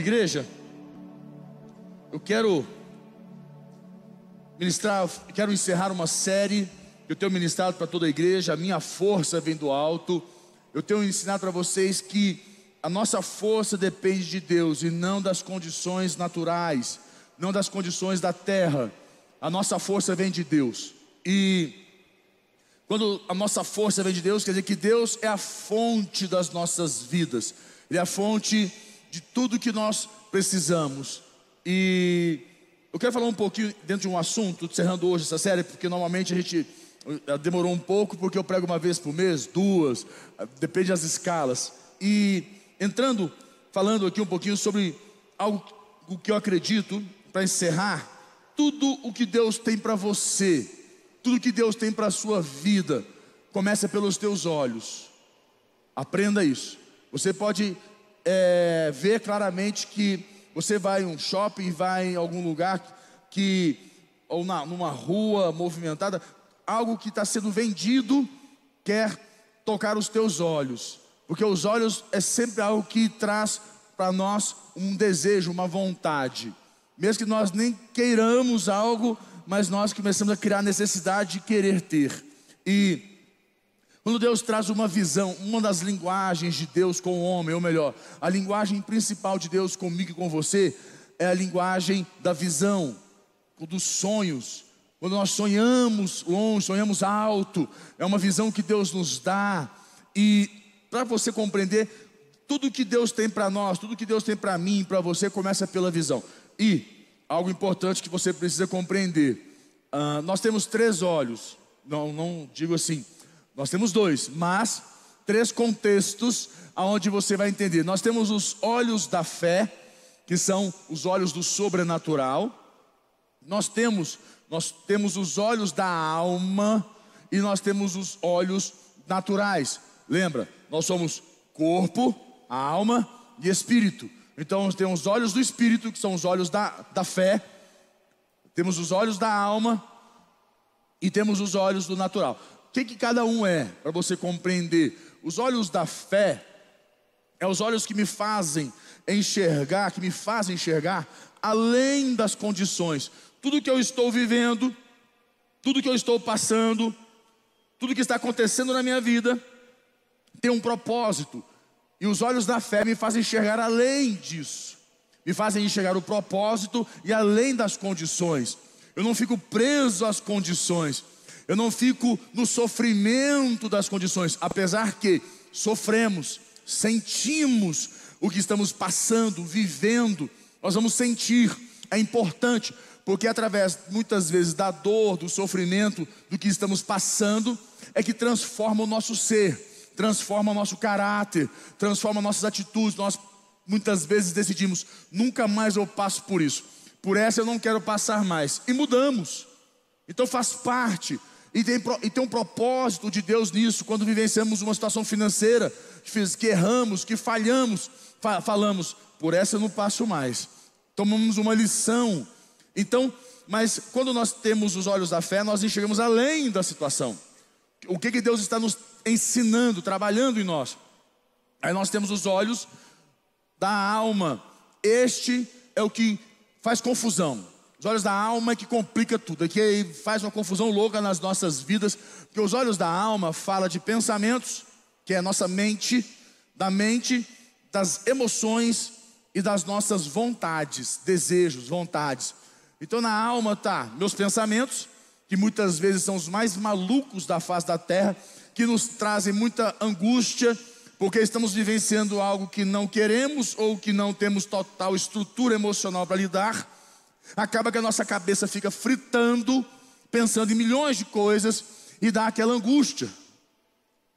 Igreja, eu quero ministrar, quero encerrar uma série que eu tenho ministrado para toda a igreja. A minha força vem do alto. Eu tenho ensinado para vocês que a nossa força depende de Deus e não das condições naturais, não das condições da terra. A nossa força vem de Deus. E quando a nossa força vem de Deus, quer dizer que Deus é a fonte das nossas vidas. Ele é a fonte de tudo que nós precisamos. E eu quero falar um pouquinho dentro de um assunto, encerrando hoje essa série, porque normalmente a gente eh, demorou um pouco, porque eu prego uma vez por mês, duas, eh, depende das escalas. E entrando, falando aqui um pouquinho sobre algo que eu acredito, para encerrar, tudo o que Deus tem para você, tudo que Deus tem para a sua vida, começa pelos teus olhos. Aprenda isso. Você pode é, ver claramente que você vai em um shopping, vai em algum lugar que, ou na, numa rua movimentada, algo que está sendo vendido quer tocar os teus olhos, porque os olhos é sempre algo que traz para nós um desejo, uma vontade, mesmo que nós nem queiramos algo, mas nós começamos a criar necessidade de querer ter. E quando Deus traz uma visão, uma das linguagens de Deus com o homem, ou melhor, a linguagem principal de Deus comigo e com você, é a linguagem da visão, dos sonhos. Quando nós sonhamos longe, sonhamos alto, é uma visão que Deus nos dá. E para você compreender, tudo que Deus tem para nós, tudo que Deus tem para mim, para você, começa pela visão. E algo importante que você precisa compreender: uh, nós temos três olhos. Não, não digo assim nós temos dois, mas três contextos aonde você vai entender. Nós temos os olhos da fé, que são os olhos do sobrenatural. Nós temos, nós temos os olhos da alma e nós temos os olhos naturais. Lembra? Nós somos corpo, alma e espírito. Então nós temos os olhos do espírito, que são os olhos da, da fé. Temos os olhos da alma e temos os olhos do natural. O que, cada um é, para você compreender? Os olhos da fé é os olhos que me fazem enxergar, que me fazem enxergar além das condições. Tudo que eu estou vivendo, tudo que eu estou passando, tudo que está acontecendo na minha vida tem um propósito. E os olhos da fé me fazem enxergar além disso. Me fazem enxergar o propósito e além das condições. Eu não fico preso às condições eu não fico no sofrimento das condições, apesar que sofremos, sentimos o que estamos passando, vivendo, nós vamos sentir, é importante, porque através muitas vezes da dor, do sofrimento, do que estamos passando, é que transforma o nosso ser, transforma o nosso caráter, transforma nossas atitudes. Nós muitas vezes decidimos, nunca mais eu passo por isso, por essa eu não quero passar mais, e mudamos. Então faz parte e tem, e tem um propósito de Deus nisso, quando vivenciamos uma situação financeira, que erramos, que falhamos, falamos, por essa eu não passo mais. Tomamos uma lição. Então, mas quando nós temos os olhos da fé, nós enxergamos além da situação. O que, que Deus está nos ensinando, trabalhando em nós? Aí nós temos os olhos da alma. Este é o que faz confusão. Os olhos da alma é que complica tudo, é que faz uma confusão louca nas nossas vidas, porque os olhos da alma fala de pensamentos, que é a nossa mente, da mente, das emoções e das nossas vontades, desejos, vontades. Então na alma tá meus pensamentos, que muitas vezes são os mais malucos da face da terra, que nos trazem muita angústia, porque estamos vivenciando algo que não queremos ou que não temos total estrutura emocional para lidar acaba que a nossa cabeça fica fritando, pensando em milhões de coisas e dá aquela angústia,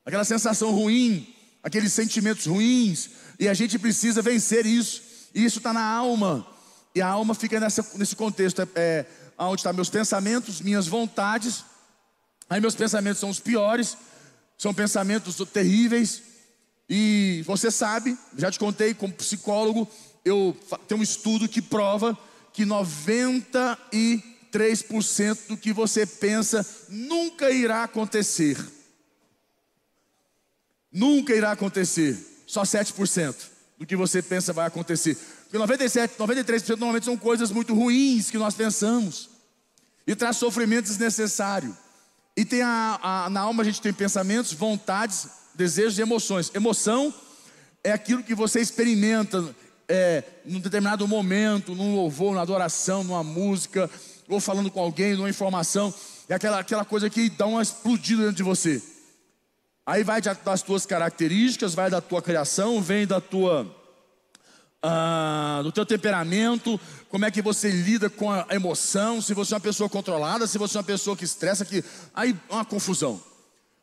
aquela sensação ruim, aqueles sentimentos ruins, e a gente precisa vencer isso, e isso está na alma, e a alma fica nessa, nesse contexto, é, é onde estão meus pensamentos, minhas vontades, aí meus pensamentos são os piores, são pensamentos terríveis, e você sabe, já te contei como psicólogo, eu tenho um estudo que prova que 93% do que você pensa nunca irá acontecer. Nunca irá acontecer. Só 7% do que você pensa vai acontecer. Porque 97, 93% normalmente são coisas muito ruins que nós pensamos. E traz sofrimento desnecessário. E tem a, a, na alma a gente tem pensamentos, vontades, desejos e emoções. Emoção é aquilo que você experimenta é, num determinado momento, num louvor, na adoração, numa música, ou falando com alguém, numa informação. É aquela, aquela coisa que dá uma explodida dentro de você. Aí vai das tuas características, vai da tua criação, vem da tua ah, do teu temperamento, como é que você lida com a emoção, se você é uma pessoa controlada, se você é uma pessoa que estressa, que aí é uma confusão.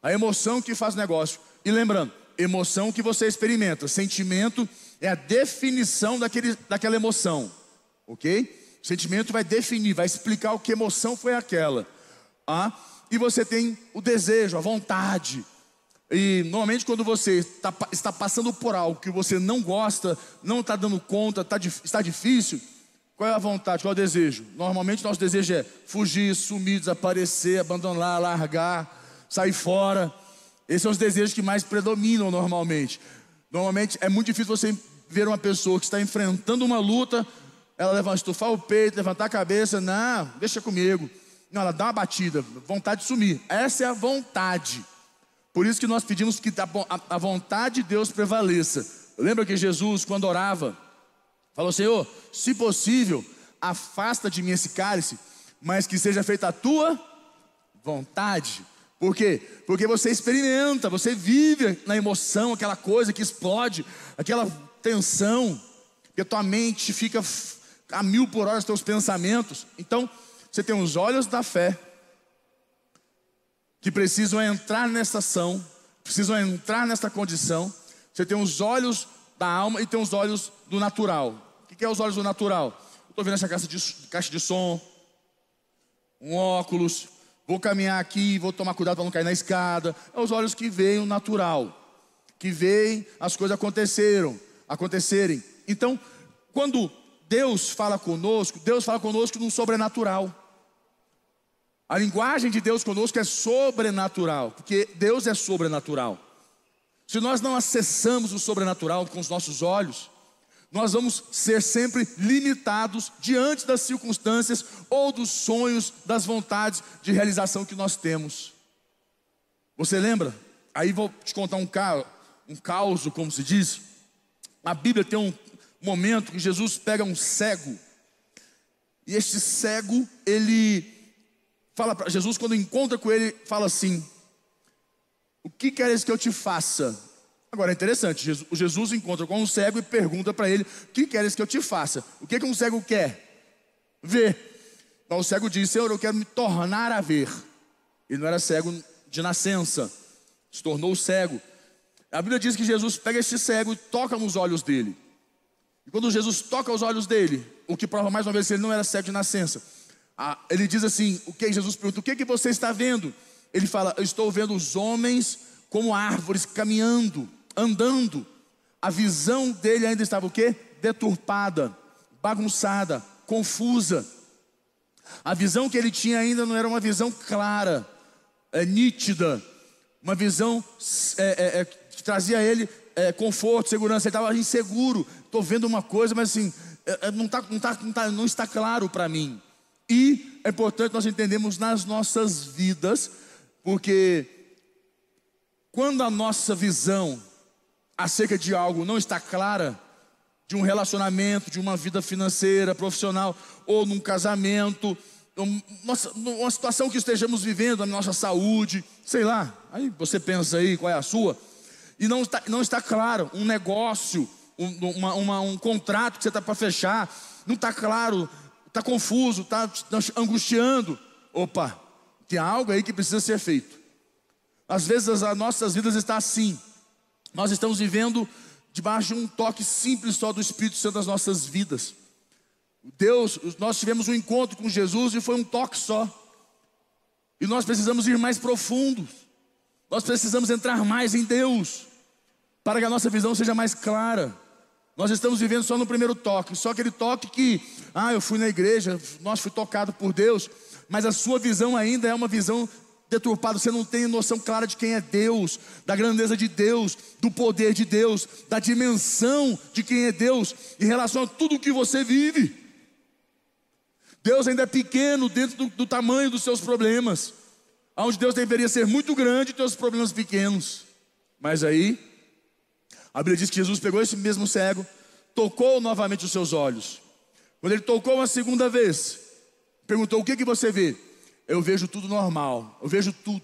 A emoção que faz negócio. E lembrando, emoção que você experimenta, sentimento é a definição daquele, daquela emoção, ok? O sentimento vai definir, vai explicar o que emoção foi aquela. Ah? E você tem o desejo, a vontade. E normalmente quando você está, está passando por algo que você não gosta, não está dando conta, está, está difícil, qual é a vontade, qual é o desejo? Normalmente nosso desejo é fugir, sumir, desaparecer, abandonar, largar, sair fora. Esses são os desejos que mais predominam normalmente. Normalmente é muito difícil você ver uma pessoa que está enfrentando uma luta, ela levanta, estufar o peito, levantar a cabeça, não, deixa comigo. Não, ela dá uma batida, vontade de sumir. Essa é a vontade. Por isso que nós pedimos que a vontade de Deus prevaleça. Lembra que Jesus, quando orava, falou: Senhor, se possível, afasta de mim esse cálice, mas que seja feita a tua vontade. Por quê? Porque você experimenta, você vive na emoção, aquela coisa que explode, aquela tensão, que a tua mente fica a mil por hora os teus pensamentos. Então, você tem os olhos da fé, que precisam entrar nessa ação, precisam entrar nessa condição. Você tem os olhos da alma e tem os olhos do natural. O que é os olhos do natural? Estou vendo essa caixa de, caixa de som, um óculos, vou caminhar aqui, vou tomar cuidado para não cair na escada. É os olhos que veem o natural, que veem as coisas aconteceram, acontecerem. Então, quando Deus fala conosco, Deus fala conosco no sobrenatural. A linguagem de Deus conosco é sobrenatural, porque Deus é sobrenatural. Se nós não acessamos o sobrenatural com os nossos olhos, nós vamos ser sempre limitados diante das circunstâncias ou dos sonhos, das vontades de realização que nós temos. Você lembra? Aí vou te contar um, ca... um caos, como se diz. A Bíblia tem um momento que Jesus pega um cego, e este cego, ele fala para Jesus, quando encontra com ele, fala assim: O que queres que eu te faça? Agora é interessante, Jesus, Jesus encontra com um cego e pergunta para ele: O que queres que eu te faça? O que, que um cego quer? Ver. Então o cego diz: Senhor, eu quero me tornar a ver. Ele não era cego de nascença, se tornou cego. A Bíblia diz que Jesus pega este cego e toca nos olhos dele. E quando Jesus toca os olhos dele, o que prova mais uma vez que ele não era cego de nascença, ele diz assim: o que Jesus pergunta, o que, que você está vendo? Ele fala: Eu estou vendo os homens como árvores caminhando, andando. A visão dele ainda estava o quê? Deturpada, bagunçada, confusa. A visão que ele tinha ainda não era uma visão clara, é, nítida, uma visão é, é, é trazia a ele é, conforto, segurança. Ele estava inseguro. Estou vendo uma coisa, mas assim, é, é, não, tá, não, tá, não, tá, não está claro para mim. E é importante nós entendermos nas nossas vidas, porque quando a nossa visão acerca de algo não está clara, de um relacionamento, de uma vida financeira, profissional, ou num casamento, uma situação que estejamos vivendo, na nossa saúde, sei lá, aí você pensa aí qual é a sua, e não está, não está claro, um negócio, um, uma, uma, um contrato que você está para fechar, não está claro, está confuso, está angustiando. Opa, tem algo aí que precisa ser feito. Às vezes as nossas vidas estão assim. Nós estamos vivendo debaixo de um toque simples só do Espírito Santo nas nossas vidas. Deus, nós tivemos um encontro com Jesus e foi um toque só. E nós precisamos ir mais profundo. Nós precisamos entrar mais em Deus para que a nossa visão seja mais clara. Nós estamos vivendo só no primeiro toque, só aquele toque que, ah, eu fui na igreja, nós fui tocado por Deus, mas a sua visão ainda é uma visão deturpado, você não tem noção clara de quem é Deus, da grandeza de Deus, do poder de Deus, da dimensão de quem é Deus em relação a tudo que você vive. Deus ainda é pequeno dentro do, do tamanho dos seus problemas, onde Deus deveria ser muito grande e teus problemas pequenos. Mas aí, a Bíblia diz que Jesus pegou esse mesmo cego, tocou novamente os seus olhos. Quando ele tocou uma segunda vez, perguntou: O que, que você vê? Eu vejo tudo normal, eu vejo tudo.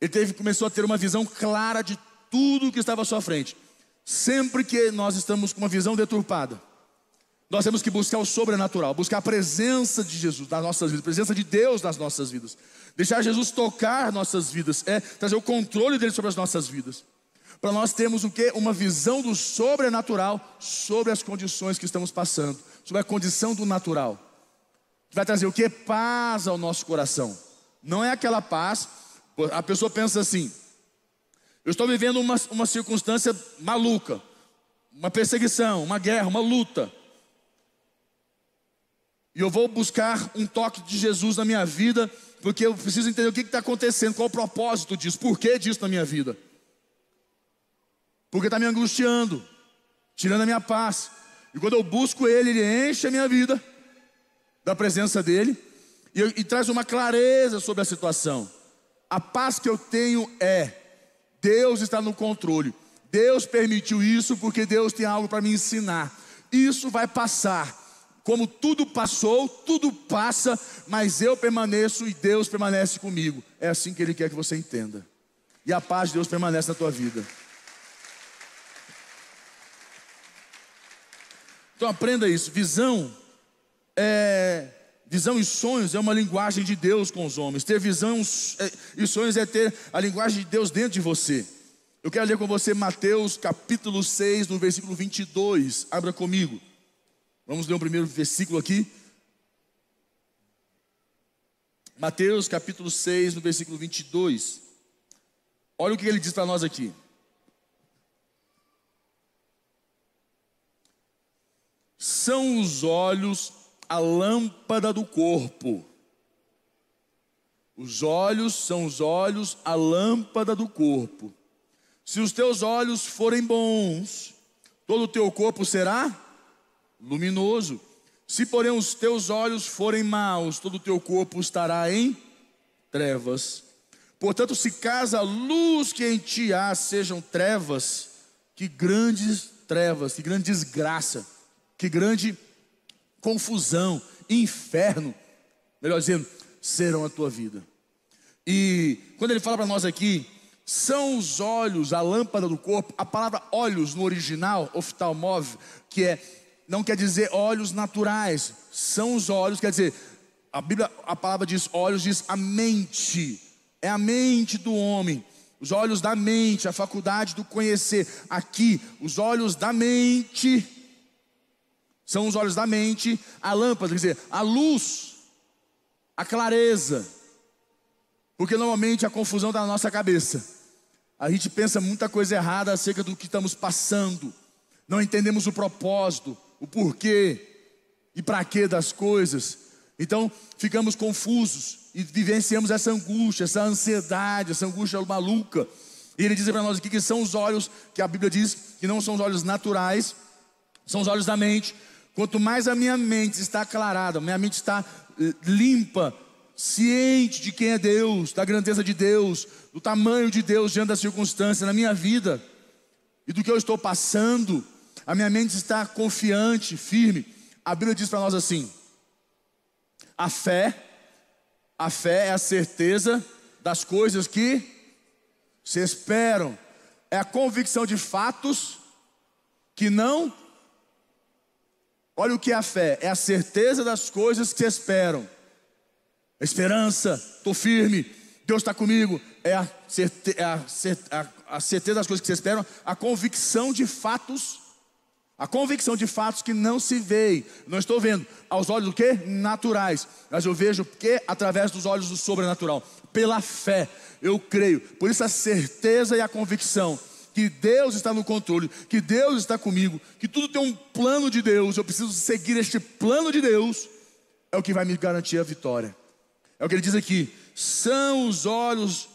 Ele teve, começou a ter uma visão clara de tudo que estava à sua frente. Sempre que nós estamos com uma visão deturpada, nós temos que buscar o sobrenatural, buscar a presença de Jesus nas nossas vidas, a presença de Deus nas nossas vidas. Deixar Jesus tocar nossas vidas, é trazer o controle dele sobre as nossas vidas. Para nós termos o que? Uma visão do sobrenatural sobre as condições que estamos passando, sobre a condição do natural vai trazer o que? Paz ao nosso coração. Não é aquela paz, a pessoa pensa assim: eu estou vivendo uma, uma circunstância maluca, uma perseguição, uma guerra, uma luta. E eu vou buscar um toque de Jesus na minha vida, porque eu preciso entender o que está acontecendo, qual o propósito disso, por que disso na minha vida. Porque está me angustiando, tirando a minha paz. E quando eu busco Ele, Ele enche a minha vida da presença dEle e, e traz uma clareza sobre a situação. A paz que eu tenho é: Deus está no controle. Deus permitiu isso porque Deus tem algo para me ensinar. Isso vai passar. Como tudo passou, tudo passa, mas eu permaneço e Deus permanece comigo. É assim que Ele quer que você entenda. E a paz de Deus permanece na tua vida. Então aprenda isso. Visão é, visão e sonhos é uma linguagem de Deus com os homens. Ter visão é, e sonhos é ter a linguagem de Deus dentro de você. Eu quero ler com você Mateus capítulo 6, no versículo 22. Abra comigo. Vamos ler o primeiro versículo aqui. Mateus capítulo 6, no versículo 22. Olha o que ele diz para nós aqui. São os olhos a lâmpada do corpo. Os olhos são os olhos, a lâmpada do corpo. Se os teus olhos forem bons, todo o teu corpo será luminoso. Se, porém, os teus olhos forem maus, todo o teu corpo estará em trevas. Portanto, se caso a luz que em ti há sejam trevas, que grandes trevas, que grande desgraça, que grande confusão, inferno, melhor dizendo, serão a tua vida. E quando ele fala para nós aqui, são os olhos, a lâmpada do corpo, a palavra olhos no original, oftalmov, que é não quer dizer olhos naturais, são os olhos, quer dizer, a Bíblia, a palavra diz olhos, diz a mente, é a mente do homem, os olhos da mente, a faculdade do conhecer. Aqui, os olhos da mente são os olhos da mente, a lâmpada, quer dizer, a luz, a clareza. Porque normalmente a confusão está na nossa cabeça. A gente pensa muita coisa errada acerca do que estamos passando. Não entendemos o propósito, o porquê e para quê das coisas. Então ficamos confusos e vivenciamos essa angústia, essa ansiedade, essa angústia maluca. E ele diz para nós aqui que são os olhos, que a Bíblia diz que não são os olhos naturais, são os olhos da mente, Quanto mais a minha mente está aclarada, minha mente está eh, limpa, ciente de quem é Deus, da grandeza de Deus, do tamanho de Deus diante da circunstância na minha vida e do que eu estou passando, a minha mente está confiante, firme. A Bíblia diz para nós assim: a fé, a fé é a certeza das coisas que se esperam, é a convicção de fatos que não Olha o que é a fé: é a certeza das coisas que se esperam. Esperança, estou firme, Deus está comigo. É, a, certe, é a, a, a certeza das coisas que se esperam, a convicção de fatos. A convicção de fatos que não se veem, não estou vendo aos olhos do que? Naturais, mas eu vejo que através dos olhos do sobrenatural, pela fé, eu creio. Por isso a certeza e a convicção que Deus está no controle, que Deus está comigo, que tudo tem um plano de Deus, eu preciso seguir este plano de Deus, é o que vai me garantir a vitória. É o que ele diz aqui: são os olhos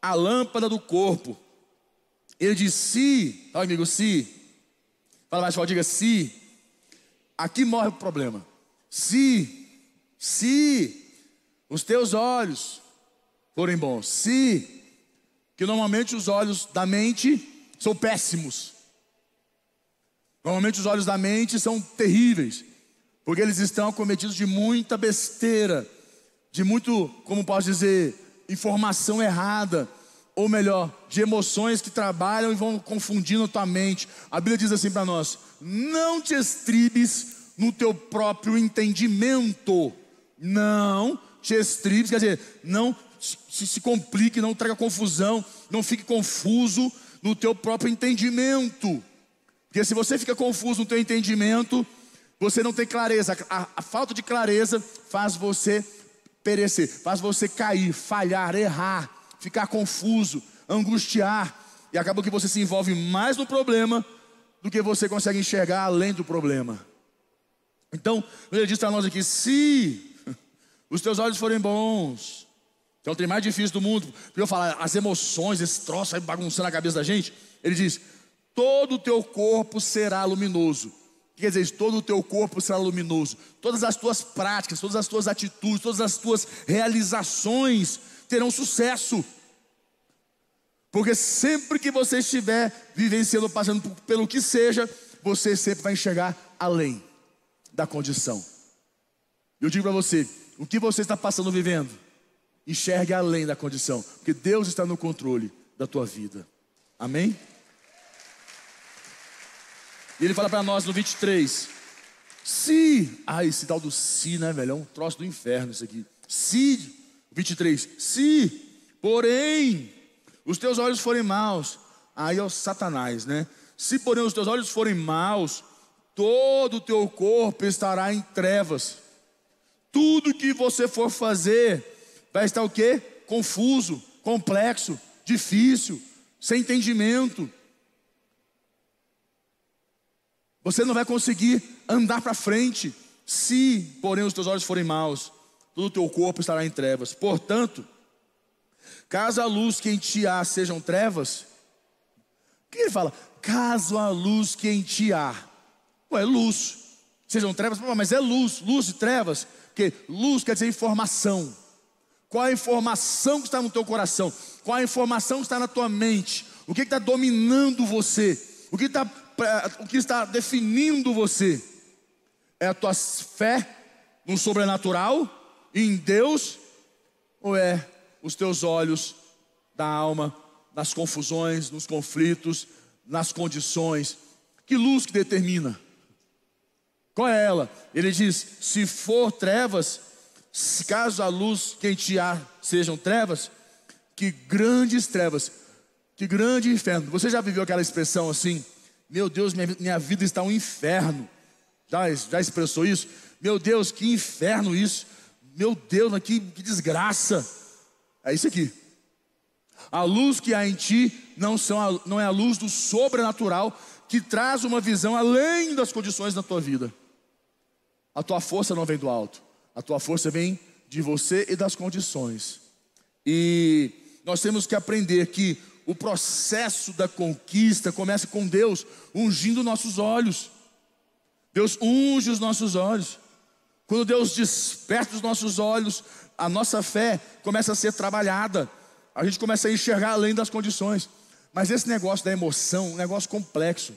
a lâmpada do corpo. Ele diz: se, fala amigo, se, fala mais forte, diga se, aqui morre o problema. Se, se os teus olhos forem bons, se, que normalmente os olhos da mente são péssimos. Normalmente os olhos da mente são terríveis, porque eles estão acometidos de muita besteira, de muito, como posso dizer, informação errada, ou melhor, de emoções que trabalham e vão confundindo a tua mente. A Bíblia diz assim para nós: não te estribes no teu próprio entendimento. Não te estribes, quer dizer, não se, se complique, não traga confusão, não fique confuso no teu próprio entendimento. Porque se você fica confuso no teu entendimento, você não tem clareza. A, a, falta de clareza faz você perecer, faz você cair, falhar, errar, ficar confuso, angustiar. E acaba que você se envolve mais no problema do que você consegue enxergar além do problema. Então, ele diz para nós aqui: se os teus olhos forem bons, que é o trem mais difícil do mundo, porque eu falar as emoções, esse troço aí bagunçando a cabeça da gente, ele diz: todo o teu corpo será luminoso. Quer dizer, todo o teu corpo será luminoso. Todas as tuas práticas, todas as tuas atitudes, todas as tuas realizações terão sucesso. Porque sempre que você estiver vivenciando, passando pelo que seja, você sempre vai enxergar além da condição. Eu digo para você, o que você está passando vivendo, enxergue além da condição, porque Deus está no controle da tua vida. Amém? E ele fala para nós no 23: Se, ah, esse tal do se, né, velho? É um troço do inferno isso aqui. Se, 23, se, porém, os teus olhos forem maus, aí é o Satanás, né? Se, porém, os teus olhos forem maus, todo o teu corpo estará em trevas. Tudo que você for fazer vai estar o quê? Confuso, complexo, difícil, sem entendimento. Você não vai conseguir andar para frente se, porém, os teus olhos forem maus. Todo o teu corpo estará em trevas. Portanto, caso a luz que em ti há sejam trevas, o que ele fala? Caso a luz que em ti há, Ué, luz, sejam trevas, mas é luz, luz e trevas, porque luz quer dizer informação. Qual a informação que está no teu coração? Qual a informação que está na tua mente? O que está dominando você? O que está o que está definindo você é a tua fé no sobrenatural, em Deus, ou é os teus olhos da alma, nas confusões, nos conflitos, nas condições? Que luz que determina? Qual é ela? Ele diz: se for trevas, caso a luz que em ti há sejam trevas, que grandes trevas, que grande inferno. Você já viveu aquela expressão assim? Meu Deus, minha, minha vida está um inferno. Já, já expressou isso? Meu Deus, que inferno isso. Meu Deus, que, que desgraça. É isso aqui. A luz que há em ti não, são não é a luz do sobrenatural que traz uma visão além das condições da tua vida. A tua força não vem do alto, a tua força vem de você e das condições. E nós temos que aprender que o processo da conquista começa com Deus ungindo nossos olhos. Deus unge os nossos olhos. Quando Deus desperta os nossos olhos, a nossa fé começa a ser trabalhada. A gente começa a enxergar além das condições. Mas esse negócio da emoção, um negócio complexo,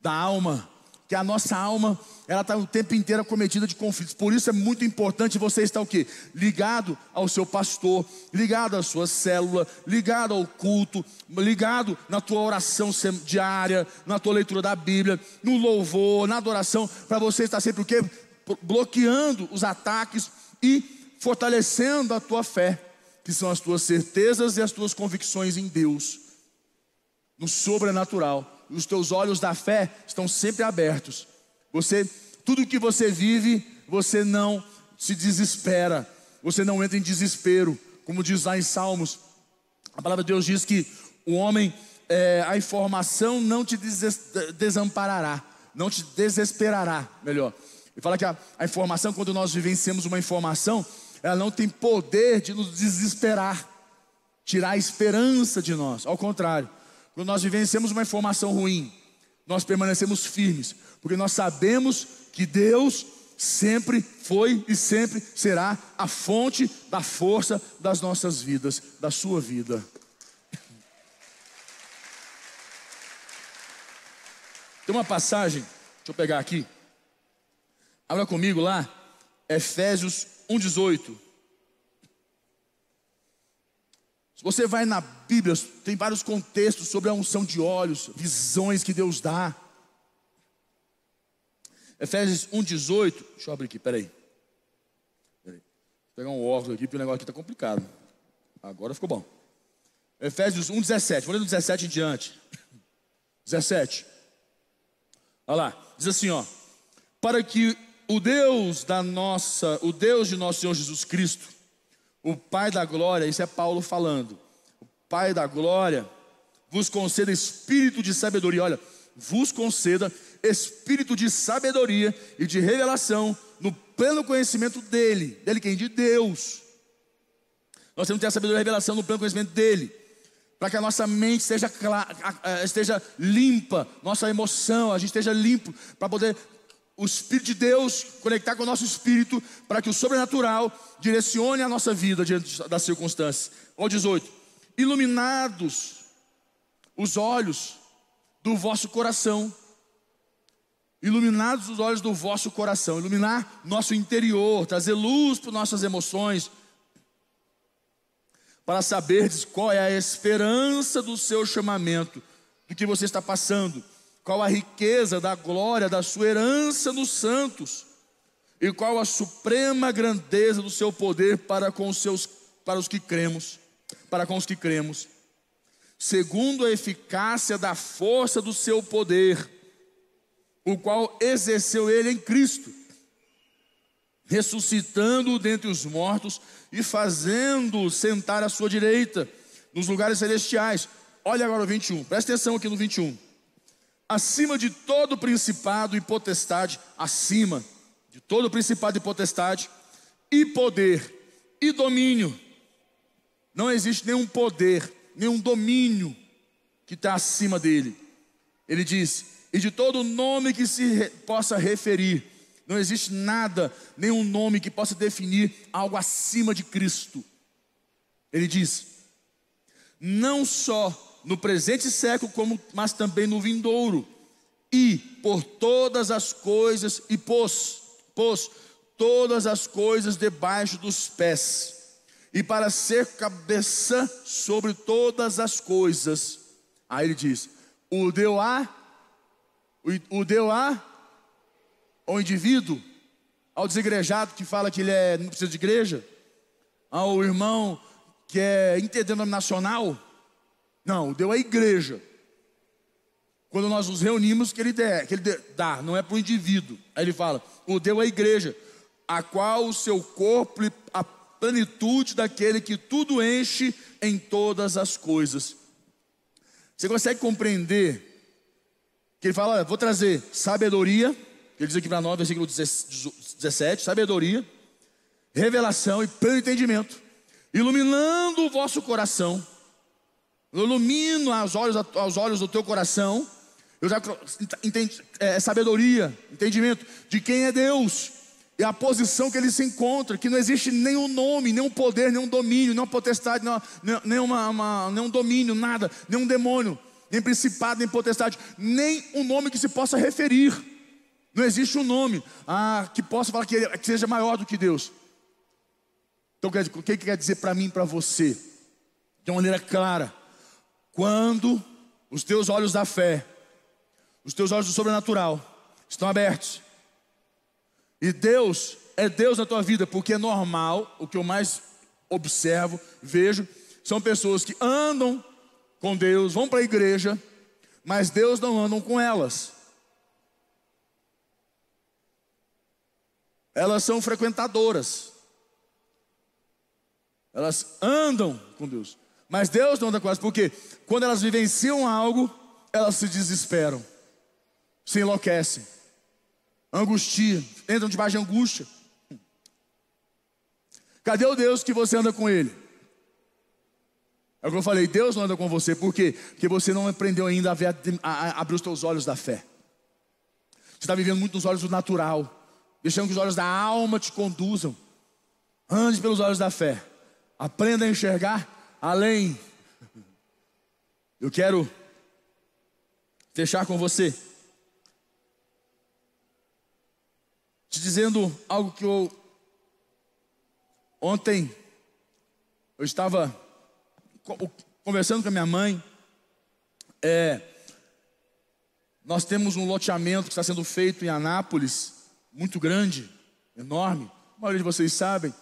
da alma, que a nossa alma ela está o tempo inteiro cometida de conflitos. Por isso é muito importante você estar o quê? Ligado ao seu pastor, ligado à sua célula, ligado ao culto, ligado na tua oração diária, na tua leitura da Bíblia, no louvor, na adoração, para você estar sempre o quê? Bloqueando os ataques e fortalecendo a tua fé, que são as tuas certezas e as tuas convicções em Deus, no sobrenatural os teus olhos da fé estão sempre abertos. Você, tudo que você vive, você não se desespera, você não entra em desespero, como diz lá em Salmos. A palavra de Deus diz que o homem, é, a informação não te desamparará, não te desesperará, melhor. Ele fala que a, a informação, quando nós vivenciamos uma informação, ela não tem poder de nos desesperar, tirar a esperança de nós. Ao contrário, quando nós vivenciamos uma informação ruim, nós permanecemos firmes, porque nós sabemos que Deus sempre foi e sempre será a fonte da força das nossas vidas, da sua vida. Tem uma passagem, deixa eu pegar aqui. Abra comigo lá, Efésios 1,18. Se você vai na Bíblia, tem vários contextos sobre a unção de olhos, visões que Deus dá. Efésios 1,18. Deixa eu abrir aqui, peraí. peraí. Vou pegar um óculos aqui, porque o negócio aqui está complicado. Agora ficou bom. Efésios 1,17. Vou ler do 17 em diante. 17. Olha lá. Diz assim, ó. Para que o Deus da nossa, o Deus de nosso Senhor Jesus Cristo, o Pai da glória, isso é Paulo falando. O Pai da glória vos conceda espírito de sabedoria. Olha, vos conceda espírito de sabedoria e de revelação no pleno conhecimento dele. Dele quem? De Deus. Nós temos que ter a sabedoria e a revelação no pleno conhecimento dele. Para que a nossa mente esteja, esteja limpa, nossa emoção, a gente esteja limpo, para poder o Espírito de Deus conectar com o nosso espírito, para que o sobrenatural direcione a nossa vida diante das circunstâncias. Olha 18: Iluminados os olhos do vosso coração, iluminados os olhos do vosso coração, iluminar nosso interior, trazer luz para nossas emoções, para saberdes qual é a esperança do seu chamamento, do que você está passando, qual a riqueza da glória da sua herança nos santos, e qual a suprema grandeza do seu poder para com os seus para os que cremos, para com os que cremos, segundo a eficácia da força do seu poder o qual exerceu ele em Cristo, ressuscitando-o dentre os mortos e fazendo-o sentar à sua direita, nos lugares celestiais. Olha agora o 21, presta atenção aqui no 21. Acima de todo principado e potestade, acima de todo principado e potestade, e poder, e domínio. Não existe nenhum poder, nenhum domínio que está acima dele. Ele diz: e de todo nome que se re, possa referir. Não existe nada, nenhum nome que possa definir algo acima de Cristo. Ele diz: não só no presente século, como, mas também no vindouro, e por todas as coisas, e pôs, pôs todas as coisas debaixo dos pés, e para ser cabeça sobre todas as coisas. Aí ele diz: o deu a o, o deu a ao indivíduo, ao desigrejado que fala que ele é, não precisa de igreja, ao irmão que é interdenominacional. Não, deu à igreja. Quando nós nos reunimos, que ele, der, que ele dá, não é para o indivíduo. Aí ele fala: o deu à igreja, a qual o seu corpo, a plenitude daquele que tudo enche em todas as coisas. Você consegue compreender que ele fala: olha, vou trazer sabedoria, ele diz aqui para nós, versículo 17: sabedoria, revelação e pleno entendimento, iluminando o vosso coração. Eu ilumino aos olhos, aos olhos do teu coração. Eu já entendi, é, sabedoria, entendimento de quem é Deus e a posição que ele se encontra, que não existe nenhum nome, nenhum poder, nenhum domínio, nenhuma potestade, nenhuma, nenhuma, uma, nenhum domínio, nada, nenhum demônio nem principado, nem potestade, nem um nome que se possa referir. Não existe um nome ah, que possa falar que, ele, que seja maior do que Deus. Então, o que quer dizer para mim e para você? De uma maneira clara. Quando os teus olhos da fé, os teus olhos do sobrenatural estão abertos, e Deus é Deus na tua vida, porque é normal, o que eu mais observo, vejo, são pessoas que andam com Deus, vão para a igreja, mas Deus não andam com elas. Elas são frequentadoras. Elas andam com Deus, mas Deus não com elas, porque quando elas vivenciam algo, elas se desesperam, se enlouquecem, angustiam, entram debaixo de angústia. Cadê o Deus que você anda com ele? É o que eu falei, Deus não anda com você, por quê? Porque você não aprendeu ainda a, ver, a, a abrir os teus olhos da fé. Você está vivendo muito nos olhos do natural, deixando que os olhos da alma te conduzam. Ande pelos olhos da fé. Aprenda a enxergar além. Eu quero fechar com você, te dizendo algo que eu ontem eu estava conversando com a minha mãe. É, nós temos um loteamento que está sendo feito em Anápolis, muito grande, enorme. A maioria de vocês sabem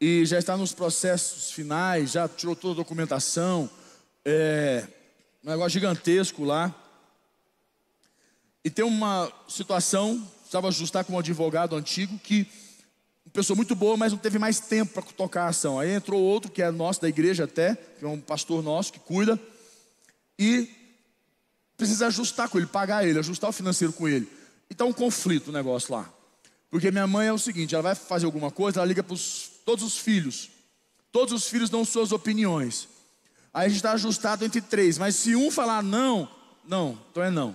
e já está nos processos finais, já tirou toda a documentação, é, um negócio gigantesco lá. E tem uma situação, precisava ajustar com um advogado antigo, que uma pessoa muito boa, mas não teve mais tempo para tocar a ação. Aí entrou outro, que é nosso, da igreja até, que é um pastor nosso, que cuida, e precisa ajustar com ele, pagar ele, ajustar o financeiro com ele. E está um conflito o negócio lá. Porque minha mãe é o seguinte, ela vai fazer alguma coisa, ela liga para todos os filhos. Todos os filhos dão suas opiniões. Aí a gente está ajustado entre três. Mas se um falar não, não, então é não.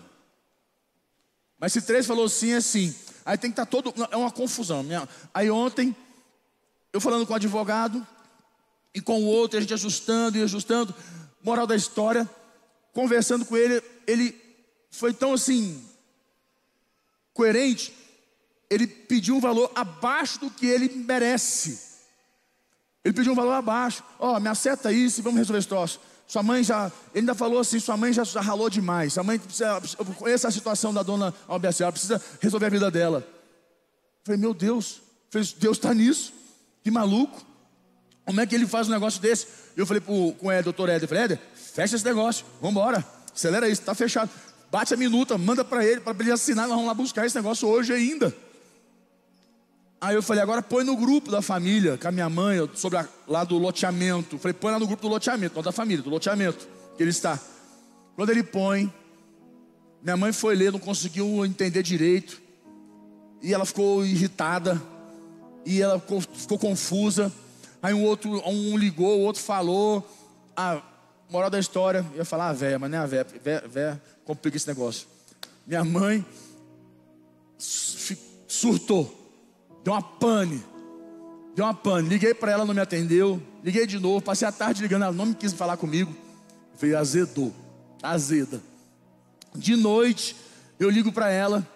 Mas se três falou sim, é sim. Aí tem que estar tá todo. É uma confusão. Aí ontem, eu falando com o advogado, e com o outro, a gente ajustando e ajustando. Moral da história, conversando com ele, ele foi tão assim, coerente, ele pediu um valor abaixo do que ele merece. Ele pediu um valor abaixo. Ó, oh, me acerta isso e vamos resolver esse troço. Sua mãe já, ele ainda falou assim, sua mãe já, já ralou demais. Sua mãe precisa, eu conheço a situação da dona Albercia, ela precisa resolver a vida dela. Eu falei, meu Deus, Deus está nisso. Que maluco. Como é que ele faz um negócio desse? Eu falei pro, com o doutor Éder, falei, Éder, fecha esse negócio, vamos embora. Acelera isso, está fechado. Bate a minuta, manda para ele, para ele assinar, nós vamos lá buscar esse negócio hoje ainda. Aí eu falei, agora põe no grupo da família, com a minha mãe, sobre a, lá do loteamento. Falei, põe lá no grupo do loteamento, não da família, do loteamento, que ele está. Quando ele põe, minha mãe foi ler, não conseguiu entender direito. E ela ficou irritada. E ela ficou, ficou confusa. Aí um outro, um ligou, o outro falou. A moral da história, eu ia falar a véia, mas não é a véia. Véia, véia complica esse negócio. Minha mãe surtou. Deu uma pane. Deu uma pane. Liguei para ela, não me atendeu. Liguei de novo, passei a tarde ligando, ela não me quis falar comigo. Eu falei, azedou. Azeda. De noite, eu ligo para ela.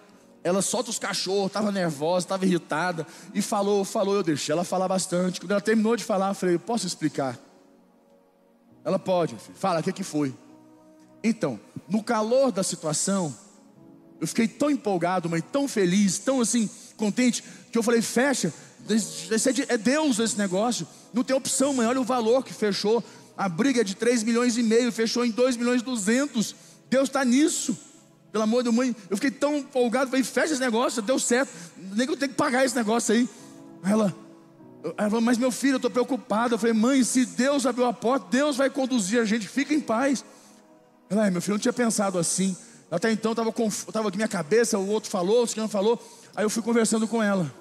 Ela solta os cachorros, estava nervosa, estava irritada. E falou, falou, eu deixei ela falar bastante. Quando ela terminou de falar, eu falei, posso explicar? Ela pode, filho. fala, o que, que foi? Então, no calor da situação, eu fiquei tão empolgado, mãe, tão feliz, tão assim, contente, que eu falei, fecha, é Deus esse negócio, não tem opção, mãe, olha o valor que fechou, a briga é de 3 milhões e meio, fechou em 2 milhões e 200, Deus está nisso, pelo amor de mãe, eu fiquei tão empolgado, falei, fecha esse negócio, deu certo, nem que eu tenho que pagar esse negócio aí, ela, ela falou, mas meu filho, eu estou preocupado, eu falei, mãe, se Deus abriu a porta, Deus vai conduzir a gente, fica em paz, ela, meu filho, não tinha pensado assim, até então estava aqui na minha cabeça, o outro falou, o senhor falou, aí eu fui conversando com ela,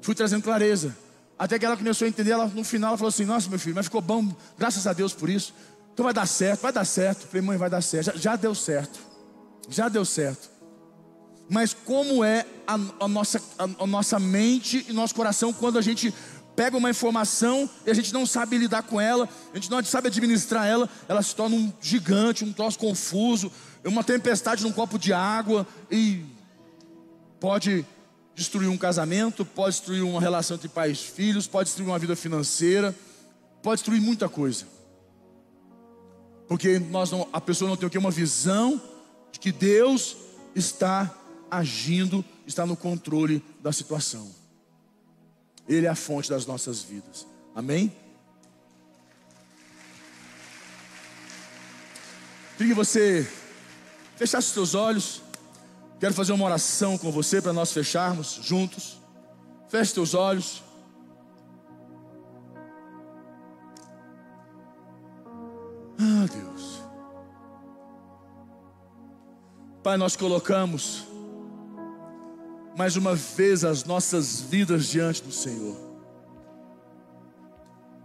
fui trazendo clareza. Até que ela começou a entender, ela no final ela falou assim: Nossa, meu filho, mas ficou bom, graças a Deus por isso. Então vai dar certo, vai dar certo. Eu falei, mãe, vai dar certo. Já, já deu certo. Já deu certo. Mas como é a, a nossa, a, a nossa mente e nosso coração quando a gente pega uma informação e a gente não sabe lidar com ela, a gente não sabe administrar ela, ela se torna um gigante, um troço confuso, uma tempestade num copo de água e pode destruir um casamento, pode destruir uma relação entre pais e filhos, pode destruir uma vida financeira, pode destruir muita coisa. Porque nós não, a pessoa não tem o que? Uma visão de que Deus está agindo, está no controle da situação. Ele é a fonte das nossas vidas. Amém? Queria que você fechasse os seus olhos. Quero fazer uma oração com você para nós fecharmos juntos. Feche teus olhos. Ah, Deus. Pai, nós colocamos mais uma vez as nossas vidas diante do Senhor.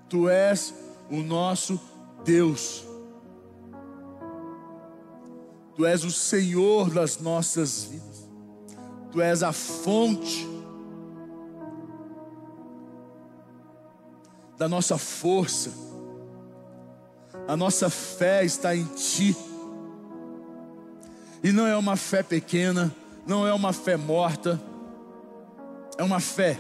Tu és o nosso Deus. Tu és o Senhor das nossas vidas. Tu és a fonte da nossa força. A nossa fé está em Ti. E não é uma fé pequena, não é uma fé morta, é uma fé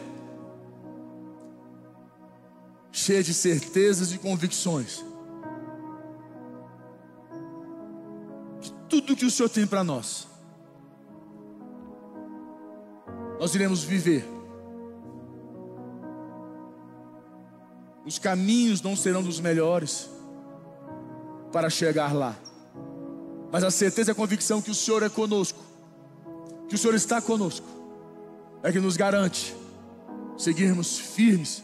cheia de certezas e convicções. Tudo que o Senhor tem para nós, nós iremos viver. Os caminhos não serão dos melhores para chegar lá, mas a certeza e a convicção que o Senhor é conosco, que o Senhor está conosco, é que nos garante seguirmos firmes.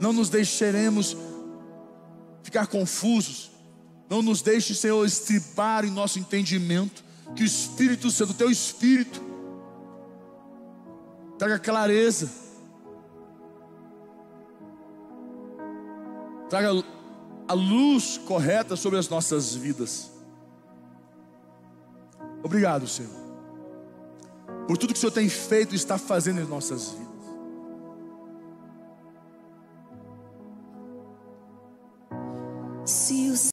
Não nos deixaremos ficar confusos, não nos deixe, Senhor, estribar em nosso entendimento, que o Espírito Santo, o Teu Espírito, traga clareza, traga a luz correta sobre as nossas vidas. Obrigado, Senhor, por tudo que o Senhor tem feito e está fazendo em nossas vidas.